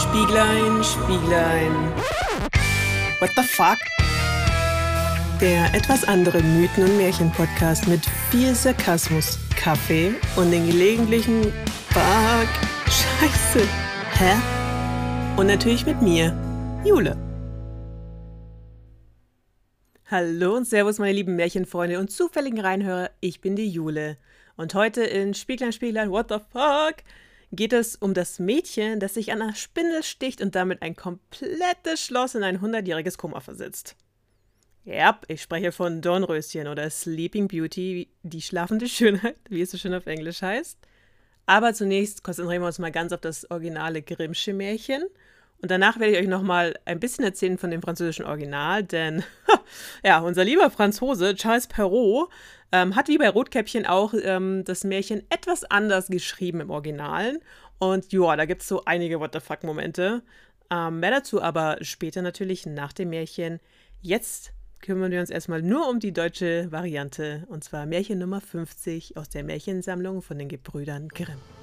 Spieglein, Spieglein. What the fuck? Der etwas andere Mythen- und Märchen-Podcast mit viel Sarkasmus, Kaffee und den gelegentlichen Fuck, Scheiße, hä? Und natürlich mit mir, Jule. Hallo und Servus, meine lieben Märchenfreunde und zufälligen Reinhörer. Ich bin die Jule. Und heute in Spieglein, Spieglein, what the fuck? Geht es um das Mädchen, das sich an einer Spindel sticht und damit ein komplettes Schloss in ein hundertjähriges Koma versetzt. Ja, ich spreche von Dornröschen oder Sleeping Beauty, die schlafende Schönheit, wie es so schön auf Englisch heißt. Aber zunächst konzentrieren wir uns mal ganz auf das originale Grimmsche Märchen. Und danach werde ich euch nochmal ein bisschen erzählen von dem französischen Original, denn ja, unser lieber Franzose Charles Perrault ähm, hat wie bei Rotkäppchen auch ähm, das Märchen etwas anders geschrieben im Originalen. Und ja, da gibt es so einige What the fuck-Momente. Ähm, mehr dazu aber später natürlich nach dem Märchen. Jetzt kümmern wir uns erstmal nur um die deutsche Variante, und zwar Märchen Nummer 50 aus der Märchensammlung von den Gebrüdern Grimm.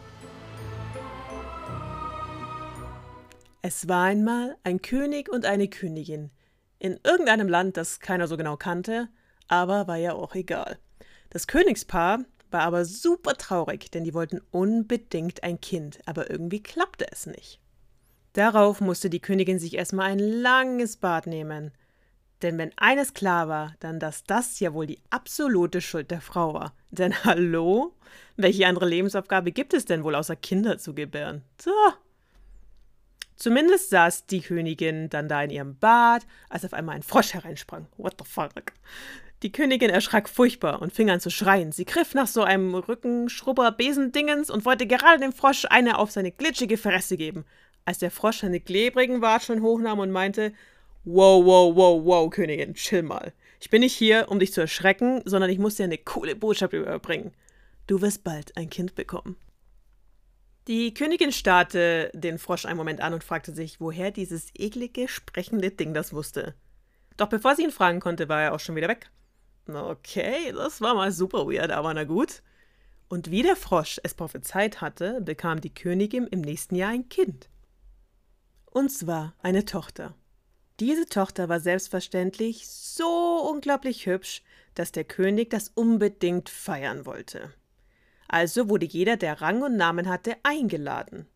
Es war einmal ein König und eine Königin in irgendeinem Land, das keiner so genau kannte, aber war ja auch egal. Das Königspaar war aber super traurig, denn die wollten unbedingt ein Kind, aber irgendwie klappte es nicht. Darauf musste die Königin sich erstmal ein langes Bad nehmen. Denn wenn eines klar war, dann dass das ja wohl die absolute Schuld der Frau war. Denn hallo? Welche andere Lebensaufgabe gibt es denn wohl außer Kinder zu gebären? So. Zumindest saß die Königin dann da in ihrem Bad, als auf einmal ein Frosch hereinsprang. What the fuck? Die Königin erschrak furchtbar und fing an zu schreien. Sie griff nach so einem Rückenschrubber-Besendingens und wollte gerade dem Frosch eine auf seine glitschige Fresse geben, als der Frosch seine klebrigen Watscheln hochnahm und meinte: Wow, wow, wow, wow, Königin, chill mal. Ich bin nicht hier, um dich zu erschrecken, sondern ich muss dir eine coole Botschaft überbringen. Du wirst bald ein Kind bekommen. Die Königin starrte den Frosch einen Moment an und fragte sich, woher dieses eklige, sprechende Ding das wusste. Doch bevor sie ihn fragen konnte, war er auch schon wieder weg. Okay, das war mal super weird, aber na gut. Und wie der Frosch es prophezeit hatte, bekam die Königin im nächsten Jahr ein Kind. Und zwar eine Tochter. Diese Tochter war selbstverständlich so unglaublich hübsch, dass der König das unbedingt feiern wollte. Also wurde jeder, der Rang und Namen hatte, eingeladen.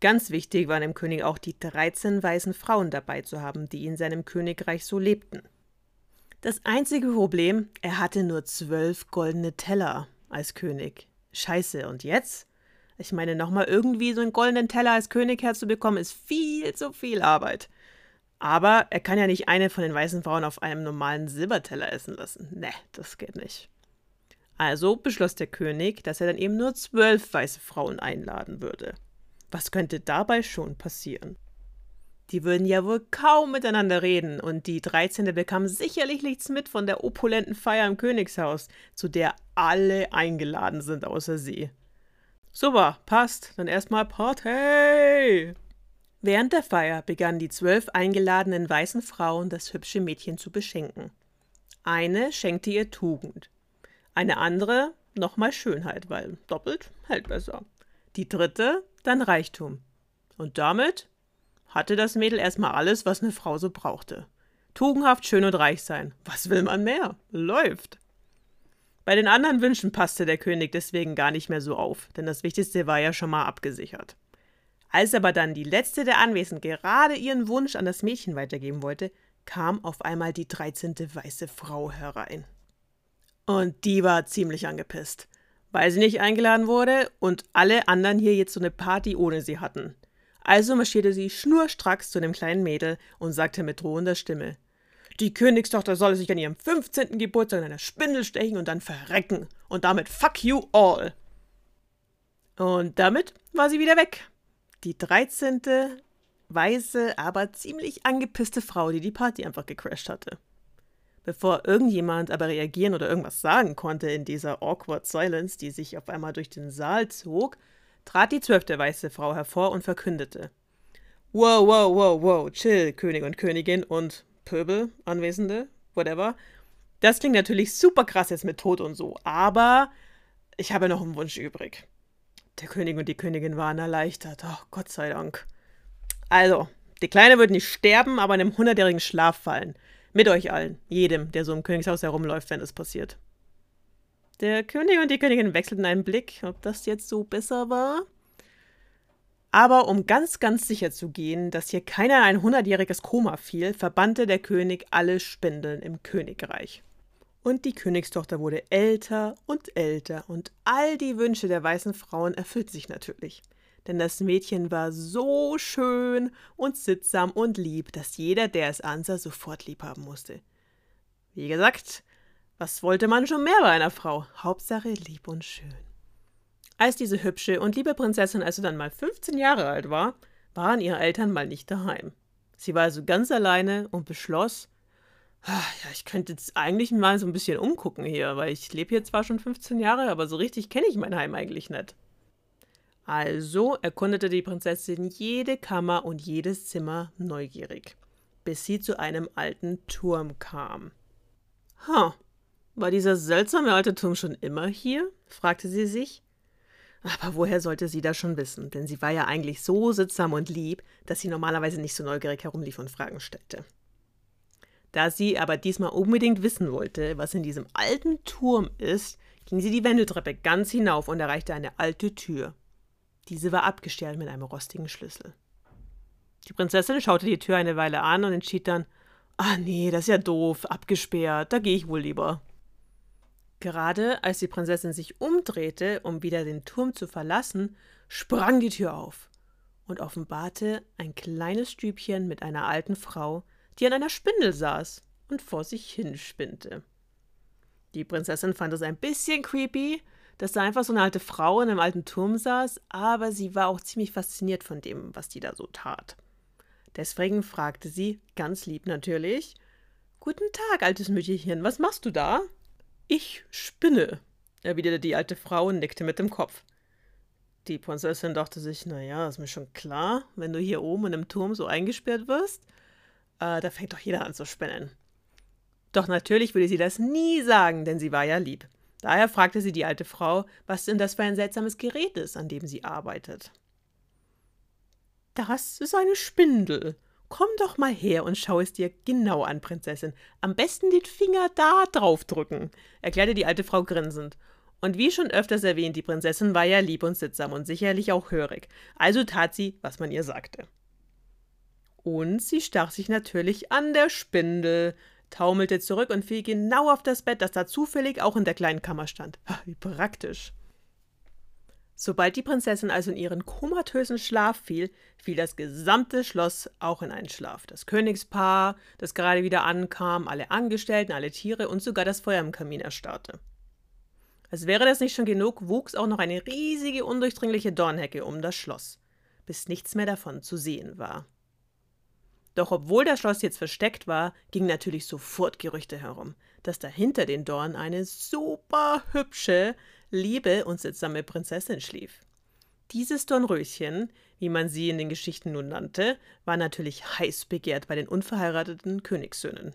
Ganz wichtig war dem König auch die 13 weißen Frauen dabei zu haben, die in seinem Königreich so lebten. Das einzige Problem, er hatte nur zwölf goldene Teller als König. Scheiße, und jetzt? Ich meine, nochmal irgendwie so einen goldenen Teller als König herzubekommen, ist viel zu viel Arbeit. Aber er kann ja nicht eine von den weißen Frauen auf einem normalen Silberteller essen lassen. Ne, das geht nicht. Also beschloss der König, dass er dann eben nur zwölf weiße Frauen einladen würde. Was könnte dabei schon passieren? Die würden ja wohl kaum miteinander reden, und die 13. bekam sicherlich nichts mit von der opulenten Feier im Königshaus, zu der alle eingeladen sind außer sie. Super, passt, dann erstmal Party! Während der Feier begannen die zwölf eingeladenen weißen Frauen das hübsche Mädchen zu beschenken. Eine schenkte ihr Tugend, eine andere nochmal Schönheit, weil doppelt hält besser. Die dritte dann Reichtum. Und damit hatte das Mädel erstmal alles, was eine Frau so brauchte. Tugendhaft, schön und reich sein. Was will man mehr? Läuft. Bei den anderen Wünschen passte der König deswegen gar nicht mehr so auf, denn das Wichtigste war ja schon mal abgesichert. Als aber dann die letzte der Anwesenden gerade ihren Wunsch an das Mädchen weitergeben wollte, kam auf einmal die dreizehnte weiße Frau herein. Und die war ziemlich angepisst, weil sie nicht eingeladen wurde und alle anderen hier jetzt so eine Party ohne sie hatten. Also marschierte sie schnurstracks zu dem kleinen Mädel und sagte mit drohender Stimme: Die Königstochter solle sich an ihrem 15. Geburtstag in einer Spindel stechen und dann verrecken. Und damit fuck you all. Und damit war sie wieder weg. Die 13. weiße, aber ziemlich angepisste Frau, die die Party einfach gecrashed hatte. Bevor irgendjemand aber reagieren oder irgendwas sagen konnte in dieser awkward silence, die sich auf einmal durch den Saal zog, trat die zwölfte weiße Frau hervor und verkündete. Wow, wow, wow, wow, chill, König und Königin und Pöbel, Anwesende, whatever. Das klingt natürlich super krass jetzt mit Tod und so, aber ich habe noch einen Wunsch übrig. Der König und die Königin waren erleichtert. Oh, Gott sei Dank. Also, die Kleine wird nicht sterben, aber in einem hundertjährigen Schlaf fallen. Mit euch allen, jedem, der so im Königshaus herumläuft, wenn das passiert. Der König und die Königin wechselten einen Blick, ob das jetzt so besser war. Aber um ganz, ganz sicher zu gehen, dass hier keiner in ein hundertjähriges Koma fiel, verbannte der König alle Spindeln im Königreich. Und die Königstochter wurde älter und älter, und all die Wünsche der weißen Frauen erfüllten sich natürlich. Denn das Mädchen war so schön und sittsam und lieb, dass jeder, der es ansah, sofort lieb haben musste. Wie gesagt, was wollte man schon mehr bei einer Frau? Hauptsache lieb und schön. Als diese hübsche und liebe Prinzessin also dann mal 15 Jahre alt war, waren ihre Eltern mal nicht daheim. Sie war also ganz alleine und beschloss, ach, ja, ich könnte jetzt eigentlich mal so ein bisschen umgucken hier, weil ich lebe hier zwar schon 15 Jahre, aber so richtig kenne ich mein Heim eigentlich nicht. Also erkundete die Prinzessin jede Kammer und jedes Zimmer neugierig, bis sie zu einem alten Turm kam. Ha, war dieser seltsame alte Turm schon immer hier? fragte sie sich. Aber woher sollte sie das schon wissen? Denn sie war ja eigentlich so sittsam und lieb, dass sie normalerweise nicht so neugierig herumlief und Fragen stellte. Da sie aber diesmal unbedingt wissen wollte, was in diesem alten Turm ist, ging sie die Wendeltreppe ganz hinauf und erreichte eine alte Tür. Diese war abgestellt mit einem rostigen Schlüssel. Die Prinzessin schaute die Tür eine Weile an und entschied dann: Ah, nee, das ist ja doof, abgesperrt, da gehe ich wohl lieber. Gerade als die Prinzessin sich umdrehte, um wieder den Turm zu verlassen, sprang die Tür auf und offenbarte ein kleines Stübchen mit einer alten Frau, die an einer Spindel saß und vor sich hinspinnte. Die Prinzessin fand es ein bisschen creepy, dass da einfach so eine alte Frau in einem alten Turm saß, aber sie war auch ziemlich fasziniert von dem, was die da so tat. Deswegen fragte sie, ganz lieb natürlich, Guten Tag, altes Mütterchen, was machst du da? Ich spinne, erwiderte die alte Frau und nickte mit dem Kopf. Die Prinzessin dachte sich, naja, ist mir schon klar, wenn du hier oben in dem Turm so eingesperrt wirst, äh, da fängt doch jeder an zu spinnen. Doch natürlich würde sie das nie sagen, denn sie war ja lieb. Daher fragte sie die alte Frau, was denn das für ein seltsames Gerät ist, an dem sie arbeitet. Das ist eine Spindel, Komm doch mal her und schau es dir genau an, Prinzessin. Am besten den Finger da drauf drücken, erklärte die alte Frau grinsend. Und wie schon öfters erwähnt, die Prinzessin war ja lieb und sittsam und sicherlich auch hörig. Also tat sie, was man ihr sagte. Und sie stach sich natürlich an der Spindel, taumelte zurück und fiel genau auf das Bett, das da zufällig auch in der kleinen Kammer stand. Wie praktisch. Sobald die Prinzessin also in ihren komatösen Schlaf fiel, fiel das gesamte Schloss auch in einen Schlaf. Das Königspaar, das gerade wieder ankam, alle Angestellten, alle Tiere und sogar das Feuer im Kamin erstarrte. Als wäre das nicht schon genug, wuchs auch noch eine riesige, undurchdringliche Dornhecke um das Schloss, bis nichts mehr davon zu sehen war. Doch obwohl das Schloss jetzt versteckt war, gingen natürlich sofort Gerüchte herum, dass dahinter den Dorn eine super hübsche, liebe und sittsame Prinzessin schlief. Dieses Dornröschen, wie man sie in den Geschichten nun nannte, war natürlich heiß begehrt bei den unverheirateten Königssöhnen.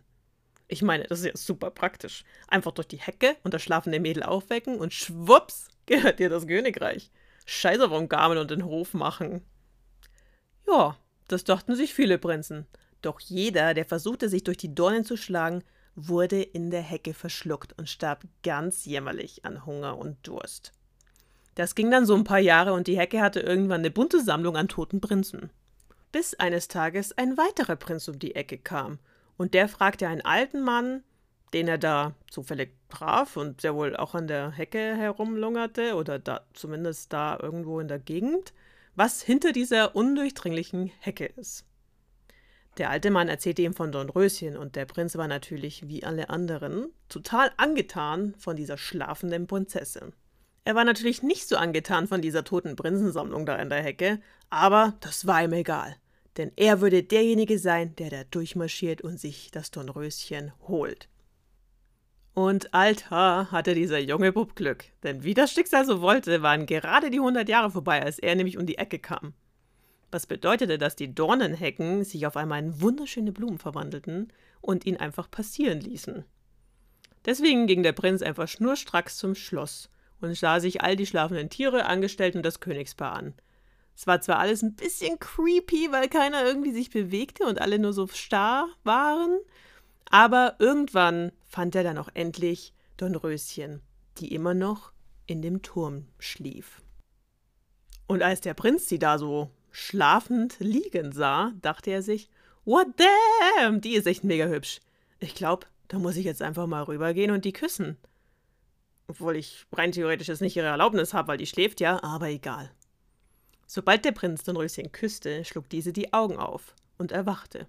Ich meine, das ist ja super praktisch. Einfach durch die Hecke und das schlafende Mädel aufwecken und schwupps gehört dir das Königreich. Scheiße vom Gamen und den Hof machen. Ja, das dachten sich viele Prinzen. Doch jeder, der versuchte, sich durch die Dornen zu schlagen, wurde in der Hecke verschluckt und starb ganz jämmerlich an Hunger und Durst. Das ging dann so ein paar Jahre und die Hecke hatte irgendwann eine bunte Sammlung an toten Prinzen. Bis eines Tages ein weiterer Prinz um die Ecke kam und der fragte einen alten Mann, den er da zufällig traf und der wohl auch an der Hecke herumlungerte oder da zumindest da irgendwo in der Gegend, was hinter dieser undurchdringlichen Hecke ist. Der alte Mann erzählte ihm von Dornröschen und der Prinz war natürlich, wie alle anderen, total angetan von dieser schlafenden Prinzessin. Er war natürlich nicht so angetan von dieser toten Prinzensammlung da in der Hecke, aber das war ihm egal, denn er würde derjenige sein, der da durchmarschiert und sich das Dornröschen holt. Und Alter, hatte dieser junge Bub Glück, denn wie das Schicksal so wollte, waren gerade die hundert Jahre vorbei, als er nämlich um die Ecke kam was bedeutete, dass die Dornenhecken sich auf einmal in wunderschöne Blumen verwandelten und ihn einfach passieren ließen. Deswegen ging der Prinz einfach schnurstracks zum Schloss und sah sich all die schlafenden Tiere, Angestellten und das Königspaar an. Es war zwar alles ein bisschen creepy, weil keiner irgendwie sich bewegte und alle nur so starr waren, aber irgendwann fand er dann auch endlich Dornröschen, die immer noch in dem Turm schlief. Und als der Prinz sie da so schlafend liegen sah, dachte er sich, what damn, die ist echt mega hübsch. Ich glaube, da muss ich jetzt einfach mal rübergehen und die küssen. Obwohl ich rein theoretisch jetzt nicht ihre Erlaubnis habe, weil die schläft ja, aber egal. Sobald der Prinz Dornröschen küsste, schlug diese die Augen auf und erwachte.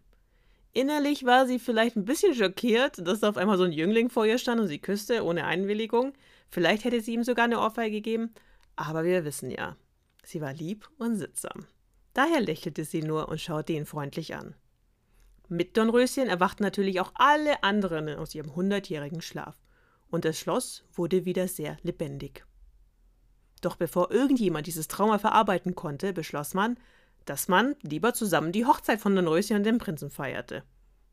Innerlich war sie vielleicht ein bisschen schockiert, dass da auf einmal so ein Jüngling vor ihr stand und sie küsste, ohne Einwilligung. Vielleicht hätte sie ihm sogar eine Ohrfeige gegeben, aber wir wissen ja, sie war lieb und sittsam. Daher lächelte sie nur und schaute ihn freundlich an. Mit Dornröschen erwachten natürlich auch alle anderen aus ihrem hundertjährigen Schlaf, und das Schloss wurde wieder sehr lebendig. Doch bevor irgendjemand dieses Trauma verarbeiten konnte, beschloss man, dass man lieber zusammen die Hochzeit von Dornröschen und dem Prinzen feierte,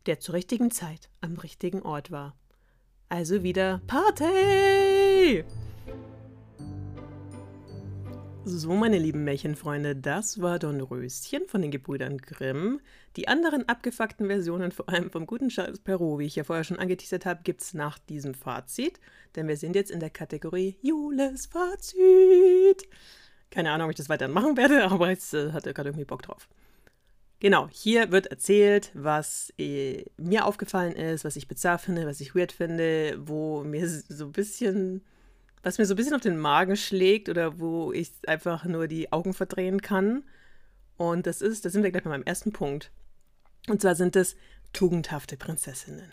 der zur richtigen Zeit am richtigen Ort war. Also wieder Party! So, meine lieben Märchenfreunde, das war Dornröschen von den Gebrüdern Grimm. Die anderen abgefuckten Versionen, vor allem vom guten Charles Perrault, wie ich ja vorher schon angeteasert habe, gibt es nach diesem Fazit. Denn wir sind jetzt in der Kategorie Jules Fazit. Keine Ahnung, ob ich das weiterhin machen werde, aber jetzt äh, hat er gerade irgendwie Bock drauf. Genau, hier wird erzählt, was äh, mir aufgefallen ist, was ich bizarr finde, was ich weird finde, wo mir so ein bisschen was mir so ein bisschen auf den Magen schlägt oder wo ich einfach nur die Augen verdrehen kann. Und das ist, da sind wir gleich bei meinem ersten Punkt. Und zwar sind es tugendhafte Prinzessinnen,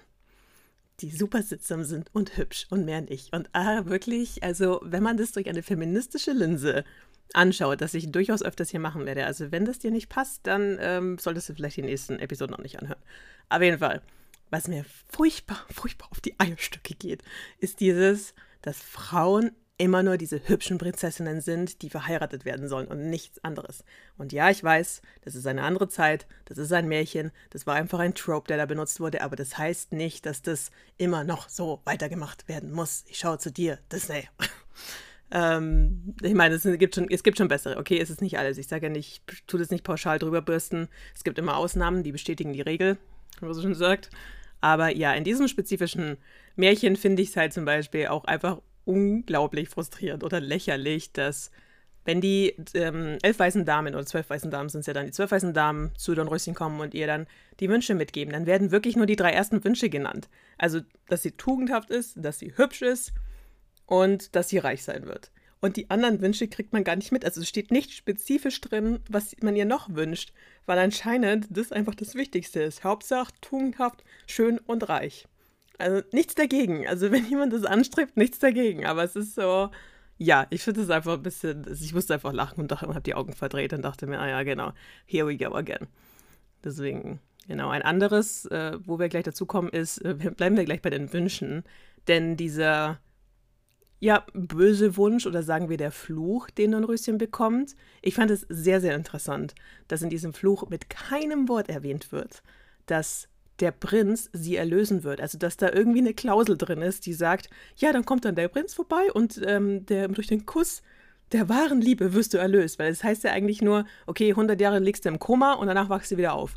die super sittsam sind und hübsch und mehr nicht. Und ah, wirklich, also wenn man das durch eine feministische Linse anschaut, das ich durchaus öfters hier machen werde. Also wenn das dir nicht passt, dann ähm, solltest du vielleicht die nächsten Episoden noch nicht anhören. Auf jeden Fall, was mir furchtbar, furchtbar auf die Eierstücke geht, ist dieses, dass Frauen immer nur diese hübschen Prinzessinnen sind, die verheiratet werden sollen und nichts anderes. Und ja, ich weiß, das ist eine andere Zeit, das ist ein Märchen, das war einfach ein Trope, der da benutzt wurde, aber das heißt nicht, dass das immer noch so weitergemacht werden muss. Ich schaue zu dir, Disney. ähm, ich meine, es gibt, schon, es gibt schon bessere, okay, es ist nicht alles. Ich sage ja nicht, ich tue das nicht pauschal drüber bürsten. Es gibt immer Ausnahmen, die bestätigen die Regel, wie man so schon sagt. Aber ja, in diesem spezifischen Märchen finde ich es halt zum Beispiel auch einfach unglaublich frustrierend oder lächerlich, dass wenn die ähm, elf weißen Damen oder zwölf weißen Damen sind es ja dann, die zwölf weißen Damen zu Dornröschen kommen und ihr dann die Wünsche mitgeben, dann werden wirklich nur die drei ersten Wünsche genannt. Also, dass sie tugendhaft ist, dass sie hübsch ist und dass sie reich sein wird. Und die anderen Wünsche kriegt man gar nicht mit. Also es steht nicht spezifisch drin, was man ihr noch wünscht, weil anscheinend das einfach das Wichtigste ist. Hauptsache tugendhaft, schön und reich. Also nichts dagegen. Also wenn jemand das anstrebt, nichts dagegen. Aber es ist so, ja, ich finde es einfach ein bisschen, ich musste einfach lachen und habe die Augen verdreht und dachte mir, ah ja, genau, here we go again. Deswegen, genau, ein anderes, äh, wo wir gleich dazu kommen, ist, äh, bleiben wir gleich bei den Wünschen. Denn dieser, ja, böse Wunsch oder sagen wir der Fluch, den Dornröschen bekommt, ich fand es sehr, sehr interessant, dass in diesem Fluch mit keinem Wort erwähnt wird, dass der Prinz sie erlösen wird. Also, dass da irgendwie eine Klausel drin ist, die sagt, ja, dann kommt dann der Prinz vorbei und ähm, der, durch den Kuss der wahren Liebe wirst du erlöst. Weil es das heißt ja eigentlich nur, okay, 100 Jahre liegst du im Koma und danach wachst du wieder auf.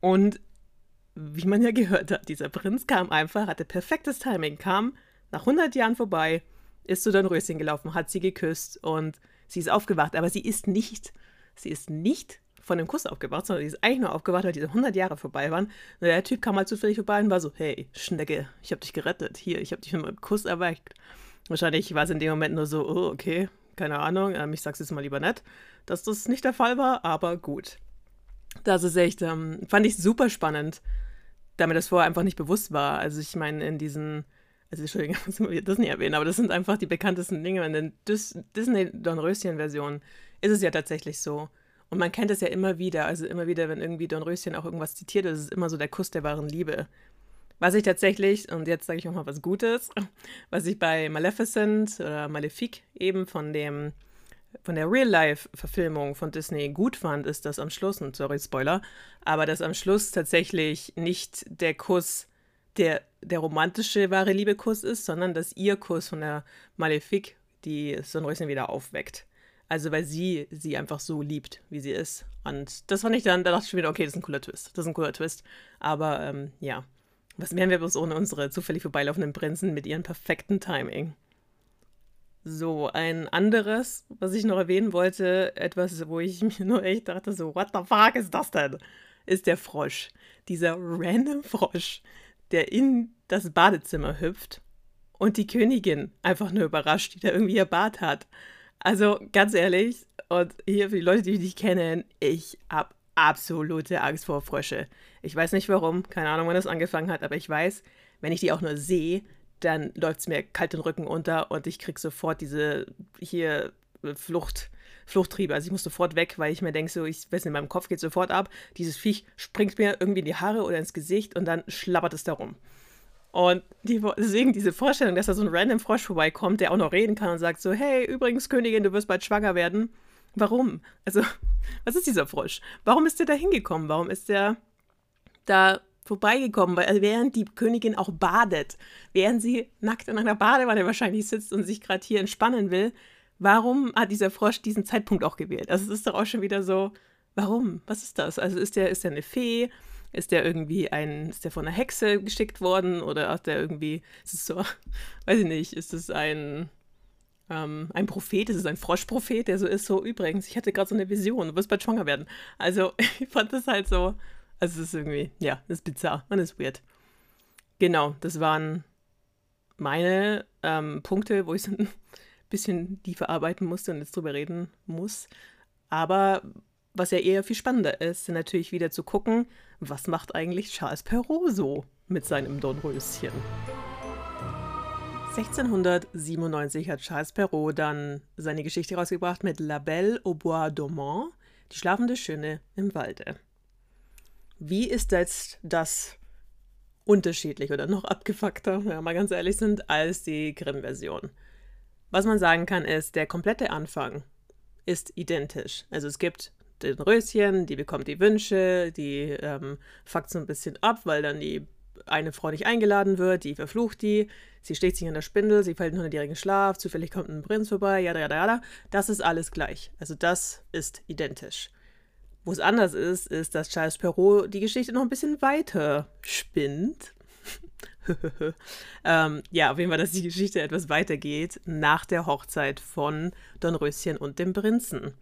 Und wie man ja gehört hat, dieser Prinz kam einfach, hatte perfektes Timing, kam nach 100 Jahren vorbei, ist zu Dornröschen gelaufen, hat sie geküsst und sie ist aufgewacht. Aber sie ist nicht, sie ist nicht von dem Kuss aufgewacht, sondern die ist eigentlich nur aufgewacht, weil diese 100 Jahre vorbei waren. Und der Typ kam halt zufällig vorbei und war so, hey, Schnecke, ich hab dich gerettet. Hier, ich hab dich mit einem Kuss erweckt. Wahrscheinlich war es in dem Moment nur so, oh, okay, keine Ahnung, ähm, ich sag's jetzt mal lieber nicht, dass das nicht der Fall war, aber gut. Das ist echt, ähm, fand ich super spannend, da mir das vorher einfach nicht bewusst war. Also ich meine, in diesen, also Entschuldigung, ich immer wieder Disney erwähnen, aber das sind einfach die bekanntesten Dinge. In den Disney-Dornröschen-Versionen ist es ja tatsächlich so, und man kennt es ja immer wieder, also immer wieder, wenn irgendwie Dornröschen auch irgendwas zitiert, ist es immer so der Kuss der wahren Liebe. Was ich tatsächlich, und jetzt sage ich auch mal was Gutes, was ich bei Maleficent oder Malefic eben von dem von der Real-Life-Verfilmung von Disney gut fand, ist, dass am Schluss, und sorry, Spoiler, aber dass am Schluss tatsächlich nicht der Kuss der, der romantische wahre Liebe-Kuss ist, sondern dass ihr Kuss von der Malefic die Dornröschen wieder aufweckt. Also weil sie sie einfach so liebt, wie sie ist. Und das fand ich dann, da dachte ich wieder, okay, das ist ein cooler Twist. Das ist ein cooler Twist. Aber ähm, ja, was wären wir bloß ohne unsere zufällig vorbeilaufenden Prinzen mit ihrem perfekten Timing? So, ein anderes, was ich noch erwähnen wollte, etwas, wo ich mir nur echt dachte, so, what the fuck ist das denn? Ist der Frosch. Dieser random Frosch, der in das Badezimmer hüpft und die Königin einfach nur überrascht, die da irgendwie ihr Bad hat. Also ganz ehrlich, und hier für die Leute, die mich nicht kennen, ich habe absolute Angst vor Frösche. Ich weiß nicht warum, keine Ahnung, wann das angefangen hat, aber ich weiß, wenn ich die auch nur sehe, dann läuft es mir kalt den Rücken unter und ich kriege sofort diese hier Flucht, Fluchttriebe. Also ich muss sofort weg, weil ich mir denke, so, ich weiß nicht, in meinem Kopf geht sofort ab. Dieses Viech springt mir irgendwie in die Haare oder ins Gesicht und dann schlabbert es da rum. Und die, deswegen diese Vorstellung, dass da so ein random Frosch vorbeikommt, der auch noch reden kann und sagt so, hey, übrigens, Königin, du wirst bald schwanger werden. Warum? Also, was ist dieser Frosch? Warum ist der da hingekommen? Warum ist der da vorbeigekommen? Weil, also während die Königin auch badet, während sie nackt in einer Badewanne wahrscheinlich sitzt und sich gerade hier entspannen will, warum hat dieser Frosch diesen Zeitpunkt auch gewählt? Also, es ist doch auch schon wieder so, warum? Was ist das? Also, ist der, ist der eine Fee? Ist der irgendwie ein, ist der von einer Hexe geschickt worden oder hat der irgendwie, ist es so, weiß ich nicht, ist es ein, ähm, ein Prophet, ist es ein Froschprophet, der so ist, so übrigens, ich hatte gerade so eine Vision, du wirst bald schwanger werden. Also ich fand das halt so, also es ist irgendwie, ja, das ist bizarr und ist weird. Genau, das waren meine ähm, Punkte, wo ich so ein bisschen die verarbeiten musste und jetzt drüber reden muss. Aber was ja eher viel spannender ist, natürlich wieder zu gucken, was macht eigentlich Charles Perrault so mit seinem Dornröschen. 1697 hat Charles Perrault dann seine Geschichte rausgebracht mit La Belle au Bois Dormant, die schlafende Schöne im Walde. Wie ist jetzt das unterschiedlich oder noch abgefuckter, wenn wir mal ganz ehrlich sind, als die Grimm-Version? Was man sagen kann, ist, der komplette Anfang ist identisch. Also es gibt den Röschen, die bekommt die Wünsche, die ähm, fuckt so ein bisschen ab, weil dann die eine Frau nicht eingeladen wird, die verflucht die, sie steht sich in der Spindel, sie fällt in einen hundertjährigen Schlaf, zufällig kommt ein Prinz vorbei, jada, jada, jada. Das ist alles gleich. Also das ist identisch. Wo es anders ist, ist, dass Charles Perrault die Geschichte noch ein bisschen weiter spinnt. ähm, ja, auf jeden Fall, dass die Geschichte etwas weitergeht nach der Hochzeit von Dornröschen und dem Prinzen.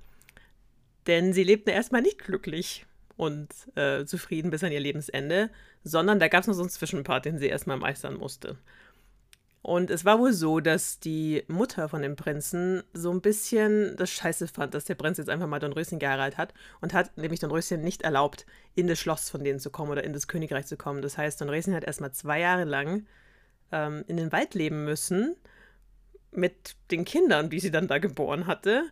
Denn sie lebten erstmal nicht glücklich und äh, zufrieden bis an ihr Lebensende, sondern da gab es noch so einen Zwischenpart, den sie erstmal meistern musste. Und es war wohl so, dass die Mutter von dem Prinzen so ein bisschen das Scheiße fand, dass der Prinz jetzt einfach mal Dornröschen geheiratet hat und hat nämlich Dornröschen nicht erlaubt, in das Schloss von denen zu kommen oder in das Königreich zu kommen. Das heißt, Dornröschen hat erstmal zwei Jahre lang ähm, in den Wald leben müssen mit den Kindern, die sie dann da geboren hatte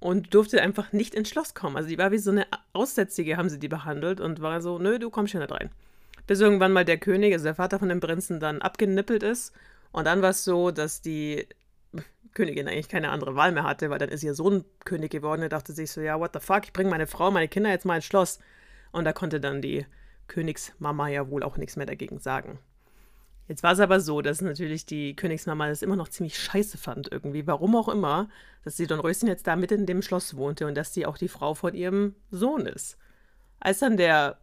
und durfte einfach nicht ins Schloss kommen. Also die war wie so eine Aussätzige, haben sie die behandelt und war so, nö, du kommst hier nicht rein. Bis irgendwann mal der König, also der Vater von dem Prinzen, dann abgenippelt ist. Und dann war es so, dass die Königin eigentlich keine andere Wahl mehr hatte, weil dann ist ihr Sohn König geworden. Er dachte sich so, ja, what the fuck, ich bringe meine Frau, meine Kinder jetzt mal ins Schloss. Und da konnte dann die Königsmama ja wohl auch nichts mehr dagegen sagen. Jetzt war es aber so, dass natürlich die Königsmama das immer noch ziemlich scheiße fand irgendwie, warum auch immer, dass sie Dornröschen jetzt da mitten in dem Schloss wohnte und dass sie auch die Frau von ihrem Sohn ist. Als dann der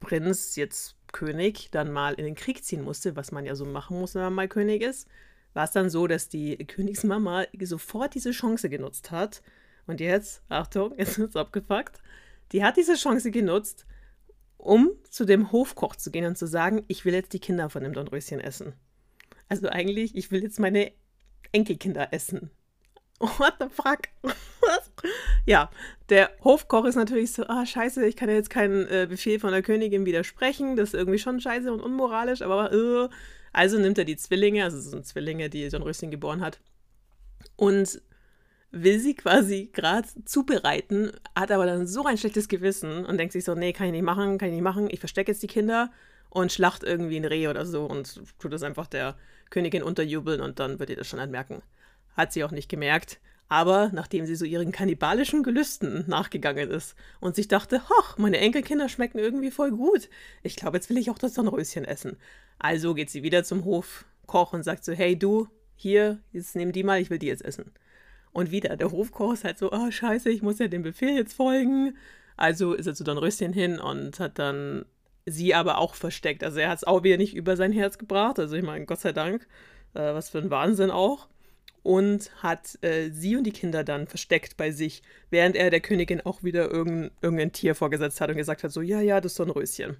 Prinz, jetzt König, dann mal in den Krieg ziehen musste, was man ja so machen muss, wenn man mal König ist, war es dann so, dass die Königsmama sofort diese Chance genutzt hat. Und jetzt, Achtung, jetzt wird es abgefuckt, die hat diese Chance genutzt um zu dem Hofkoch zu gehen und zu sagen, ich will jetzt die Kinder von dem Dornröschen essen. Also eigentlich, ich will jetzt meine Enkelkinder essen. What the fuck? Ja, der Hofkoch ist natürlich so, ah, scheiße, ich kann ja jetzt keinen äh, Befehl von der Königin widersprechen. Das ist irgendwie schon scheiße und unmoralisch, aber äh. also nimmt er die Zwillinge, also so sind Zwillinge, die Dornröschen geboren hat, und will sie quasi gerade zubereiten, hat aber dann so ein schlechtes Gewissen und denkt sich so, nee, kann ich nicht machen, kann ich nicht machen, ich verstecke jetzt die Kinder und schlacht irgendwie ein Reh oder so und tut das einfach der Königin unterjubeln und dann wird ihr das schon anmerken. Hat sie auch nicht gemerkt, aber nachdem sie so ihren kannibalischen Gelüsten nachgegangen ist und sich dachte, hoch, meine Enkelkinder schmecken irgendwie voll gut, ich glaube, jetzt will ich auch das Dornröschen essen. Also geht sie wieder zum Hofkoch und sagt so, hey du, hier, jetzt nehmen die mal, ich will die jetzt essen. Und wieder, der Hofkoch ist halt so, oh scheiße, ich muss ja dem Befehl jetzt folgen. Also ist er zu Dornröschen hin und hat dann sie aber auch versteckt. Also er hat es auch wieder nicht über sein Herz gebracht. Also ich meine, Gott sei Dank, äh, was für ein Wahnsinn auch. Und hat äh, sie und die Kinder dann versteckt bei sich, während er der Königin auch wieder irgendein, irgendein Tier vorgesetzt hat und gesagt hat, so, ja, ja, das ist Dornröschen.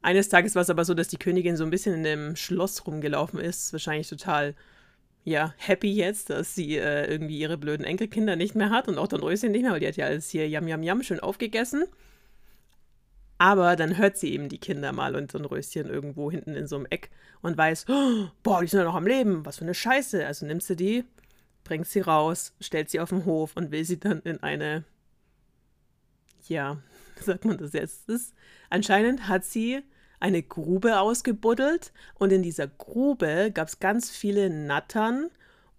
Eines Tages war es aber so, dass die Königin so ein bisschen in dem Schloss rumgelaufen ist, wahrscheinlich total ja, happy jetzt, dass sie äh, irgendwie ihre blöden Enkelkinder nicht mehr hat und auch Dornröschen nicht mehr, weil die hat ja alles hier yam yam yam schön aufgegessen. Aber dann hört sie eben die Kinder mal und Dornröschen irgendwo hinten in so einem Eck und weiß, oh, boah, die sind ja noch am Leben, was für eine Scheiße. Also nimmst du die, bringst sie raus, stellt sie auf den Hof und will sie dann in eine, ja, sagt man das jetzt? Das, anscheinend hat sie eine Grube ausgebuddelt und in dieser Grube gab es ganz viele Nattern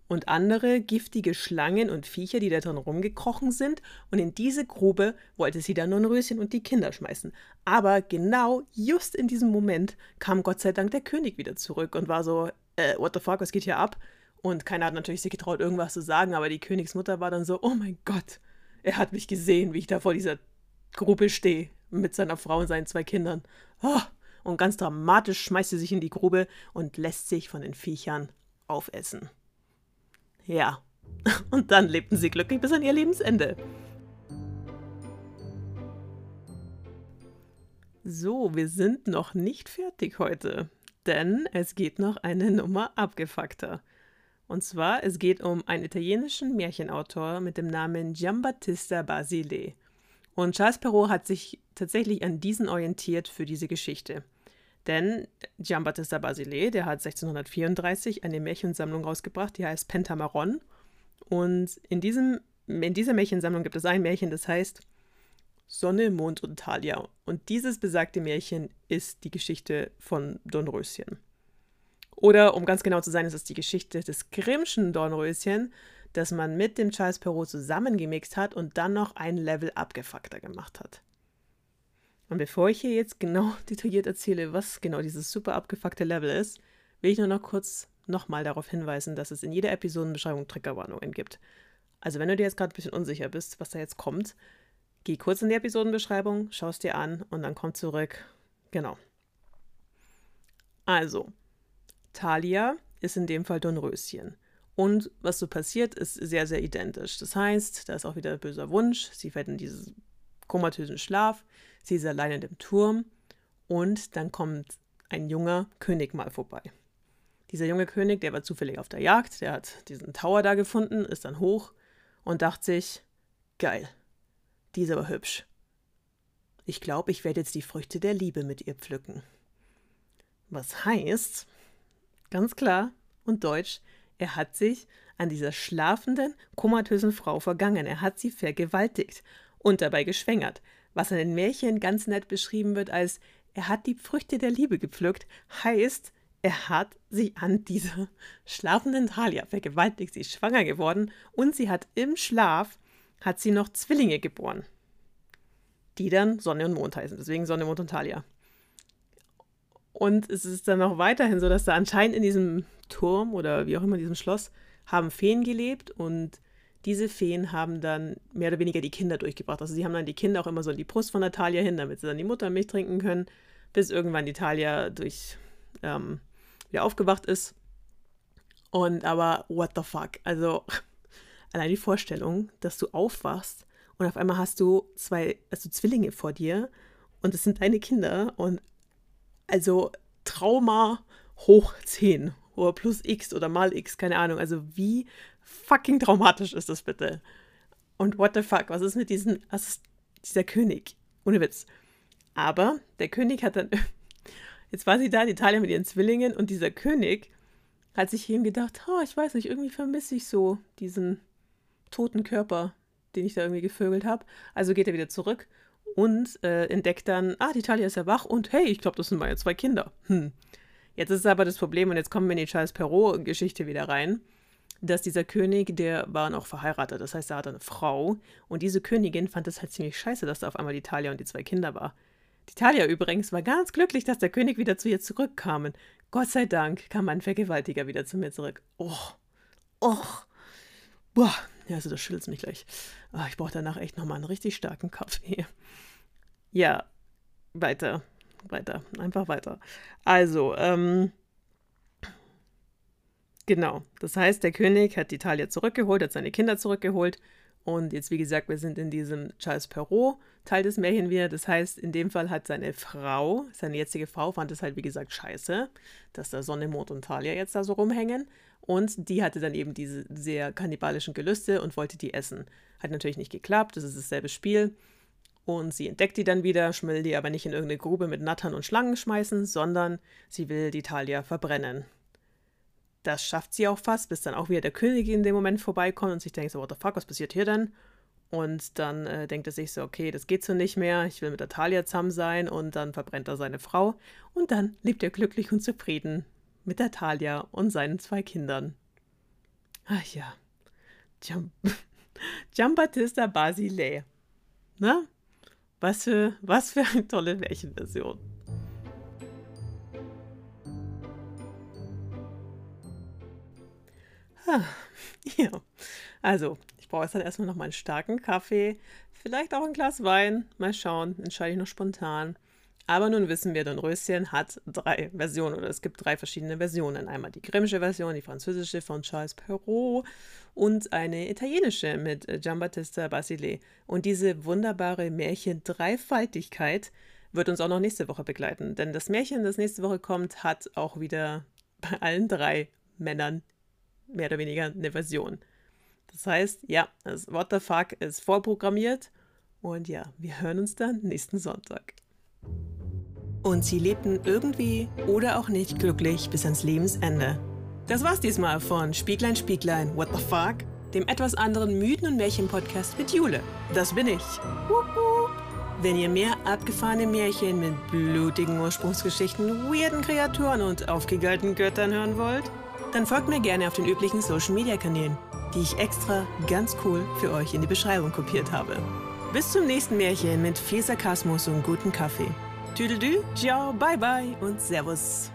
und andere giftige Schlangen und Viecher, die da drin rumgekrochen sind. Und in diese Grube wollte sie dann nur ein Röschen und die Kinder schmeißen. Aber genau just in diesem Moment kam Gott sei Dank der König wieder zurück und war so, äh, what the fuck, was geht hier ab? Und keiner hat natürlich sich getraut, irgendwas zu sagen, aber die Königsmutter war dann so, oh mein Gott, er hat mich gesehen, wie ich da vor dieser Grube stehe mit seiner Frau und seinen zwei Kindern. Oh, und ganz dramatisch schmeißt sie sich in die Grube und lässt sich von den Viechern aufessen. Ja, und dann lebten sie glücklich bis an ihr Lebensende. So, wir sind noch nicht fertig heute, denn es geht noch eine Nummer abgefuckter. Und zwar, es geht um einen italienischen Märchenautor mit dem Namen Giambattista Basile. Und Charles Perrault hat sich tatsächlich an diesen orientiert für diese Geschichte. Denn Giambattista Basile, der hat 1634 eine Märchensammlung rausgebracht, die heißt Pentamaron. Und in, diesem, in dieser Märchensammlung gibt es ein Märchen, das heißt Sonne, Mond und Thalia. Und dieses besagte Märchen ist die Geschichte von Dornröschen. Oder, um ganz genau zu sein, ist es die Geschichte des Grimmschen Dornröschen, das man mit dem Charles Perrault zusammengemixt hat und dann noch ein Level abgefuckter gemacht hat. Und bevor ich hier jetzt genau detailliert erzähle, was genau dieses super abgefuckte Level ist, will ich nur noch kurz nochmal darauf hinweisen, dass es in jeder Episodenbeschreibung Triggerwarnungen gibt. Also wenn du dir jetzt gerade ein bisschen unsicher bist, was da jetzt kommt, geh kurz in die Episodenbeschreibung, schau es dir an und dann komm zurück. Genau. Also, Talia ist in dem Fall Dornröschen. Und was so passiert, ist sehr, sehr identisch. Das heißt, da ist auch wieder ein böser Wunsch. Sie fällt in diesen komatösen Schlaf. Sie ist allein in dem Turm und dann kommt ein junger König mal vorbei. Dieser junge König, der war zufällig auf der Jagd, der hat diesen Tower da gefunden, ist dann hoch und dachte sich, geil, die ist aber hübsch. Ich glaube, ich werde jetzt die Früchte der Liebe mit ihr pflücken. Was heißt, ganz klar und deutsch, er hat sich an dieser schlafenden, komatösen Frau vergangen. Er hat sie vergewaltigt und dabei geschwängert was in den Märchen ganz nett beschrieben wird als er hat die Früchte der Liebe gepflückt, heißt, er hat sich an dieser schlafenden Thalia vergewaltigt, sie ist schwanger geworden und sie hat im Schlaf, hat sie noch Zwillinge geboren, die dann Sonne und Mond heißen, deswegen Sonne, Mond und Thalia. Und es ist dann noch weiterhin so, dass da anscheinend in diesem Turm oder wie auch immer in diesem Schloss haben Feen gelebt und diese Feen haben dann mehr oder weniger die Kinder durchgebracht. Also sie haben dann die Kinder auch immer so in die Brust von Natalia hin, damit sie dann die Muttermilch trinken können, bis irgendwann die Talia durch ähm, wieder aufgewacht ist. Und aber what the fuck? Also allein die Vorstellung, dass du aufwachst und auf einmal hast du zwei, also Zwillinge vor dir und es sind deine Kinder und also Trauma hoch 10 oder plus X oder mal X, keine Ahnung. Also wie fucking traumatisch ist das bitte? Und what the fuck, was ist mit diesem, was dieser König? Ohne Witz. Aber der König hat dann, jetzt war sie da in Italien mit ihren Zwillingen und dieser König hat sich eben gedacht, oh, ich weiß nicht, irgendwie vermisse ich so diesen toten Körper, den ich da irgendwie gevögelt habe. Also geht er wieder zurück und äh, entdeckt dann, ah, die Talia ist ja wach und hey, ich glaube, das sind meine zwei Kinder. Hm. Jetzt ist aber das Problem, und jetzt kommen wir in die Charles Perrault-Geschichte wieder rein dass dieser König, der war noch verheiratet. Das heißt, er hatte eine Frau. Und diese Königin fand es halt ziemlich scheiße, dass da auf einmal die Talia und die zwei Kinder war. Die Talia übrigens war ganz glücklich, dass der König wieder zu ihr zurückkam. Gott sei Dank kam ein Vergewaltiger wieder zu mir zurück. Och, och. Boah, ja, also das schüttelt mich gleich. Ah, ich brauche danach echt nochmal einen richtig starken Kaffee. Ja, weiter, weiter, einfach weiter. Also, ähm, genau. Das heißt, der König hat die Talia zurückgeholt, hat seine Kinder zurückgeholt. Und jetzt, wie gesagt, wir sind in diesem Charles Perrault Teil des Märchen wieder. Das heißt, in dem Fall hat seine Frau, seine jetzige Frau, fand es halt, wie gesagt, scheiße, dass da Sonne, Mond und Talia jetzt da so rumhängen. Und die hatte dann eben diese sehr kannibalischen Gelüste und wollte die essen. Hat natürlich nicht geklappt, das ist dasselbe Spiel. Und sie entdeckt die dann wieder, will die aber nicht in irgendeine Grube mit Nattern und Schlangen schmeißen, sondern sie will die Talia verbrennen. Das schafft sie auch fast, bis dann auch wieder der König in dem Moment vorbeikommt und sich denkt so, what the fuck, was passiert hier denn? Und dann äh, denkt er sich so, okay, das geht so nicht mehr, ich will mit der Talia zusammen sein und dann verbrennt er seine Frau und dann lebt er glücklich und zufrieden mit der Talia und seinen zwei Kindern. Ach ja, Giambattista Basile. Ne? Was für, was für eine tolle Märchenversion. ja, also ich brauche jetzt dann erstmal noch mal einen starken Kaffee, vielleicht auch ein Glas Wein. Mal schauen, entscheide ich noch spontan. Aber nun wissen wir, Dornröschen hat drei Versionen oder es gibt drei verschiedene Versionen. Einmal die grimmsche Version, die französische von Charles Perrault und eine italienische mit Giambattista Basile. Und diese wunderbare Märchen-Dreifaltigkeit wird uns auch noch nächste Woche begleiten. Denn das Märchen, das nächste Woche kommt, hat auch wieder bei allen drei Männern mehr oder weniger eine Version. Das heißt, ja, das What the fuck ist vorprogrammiert. Und ja, wir hören uns dann nächsten Sonntag. Und sie lebten irgendwie oder auch nicht glücklich bis ans Lebensende. Das war's diesmal von Spieglein, Spieglein, What the fuck? Dem etwas anderen Mythen- und Märchen-Podcast mit Jule. Das bin ich. Wenn ihr mehr abgefahrene Märchen mit blutigen Ursprungsgeschichten, weirden Kreaturen und aufgegalten Göttern hören wollt, dann folgt mir gerne auf den üblichen Social-Media-Kanälen die ich extra ganz cool für euch in die Beschreibung kopiert habe. Bis zum nächsten Märchen mit viel Sarkasmus und gutem Kaffee. Tüdelü, ciao, bye bye und Servus.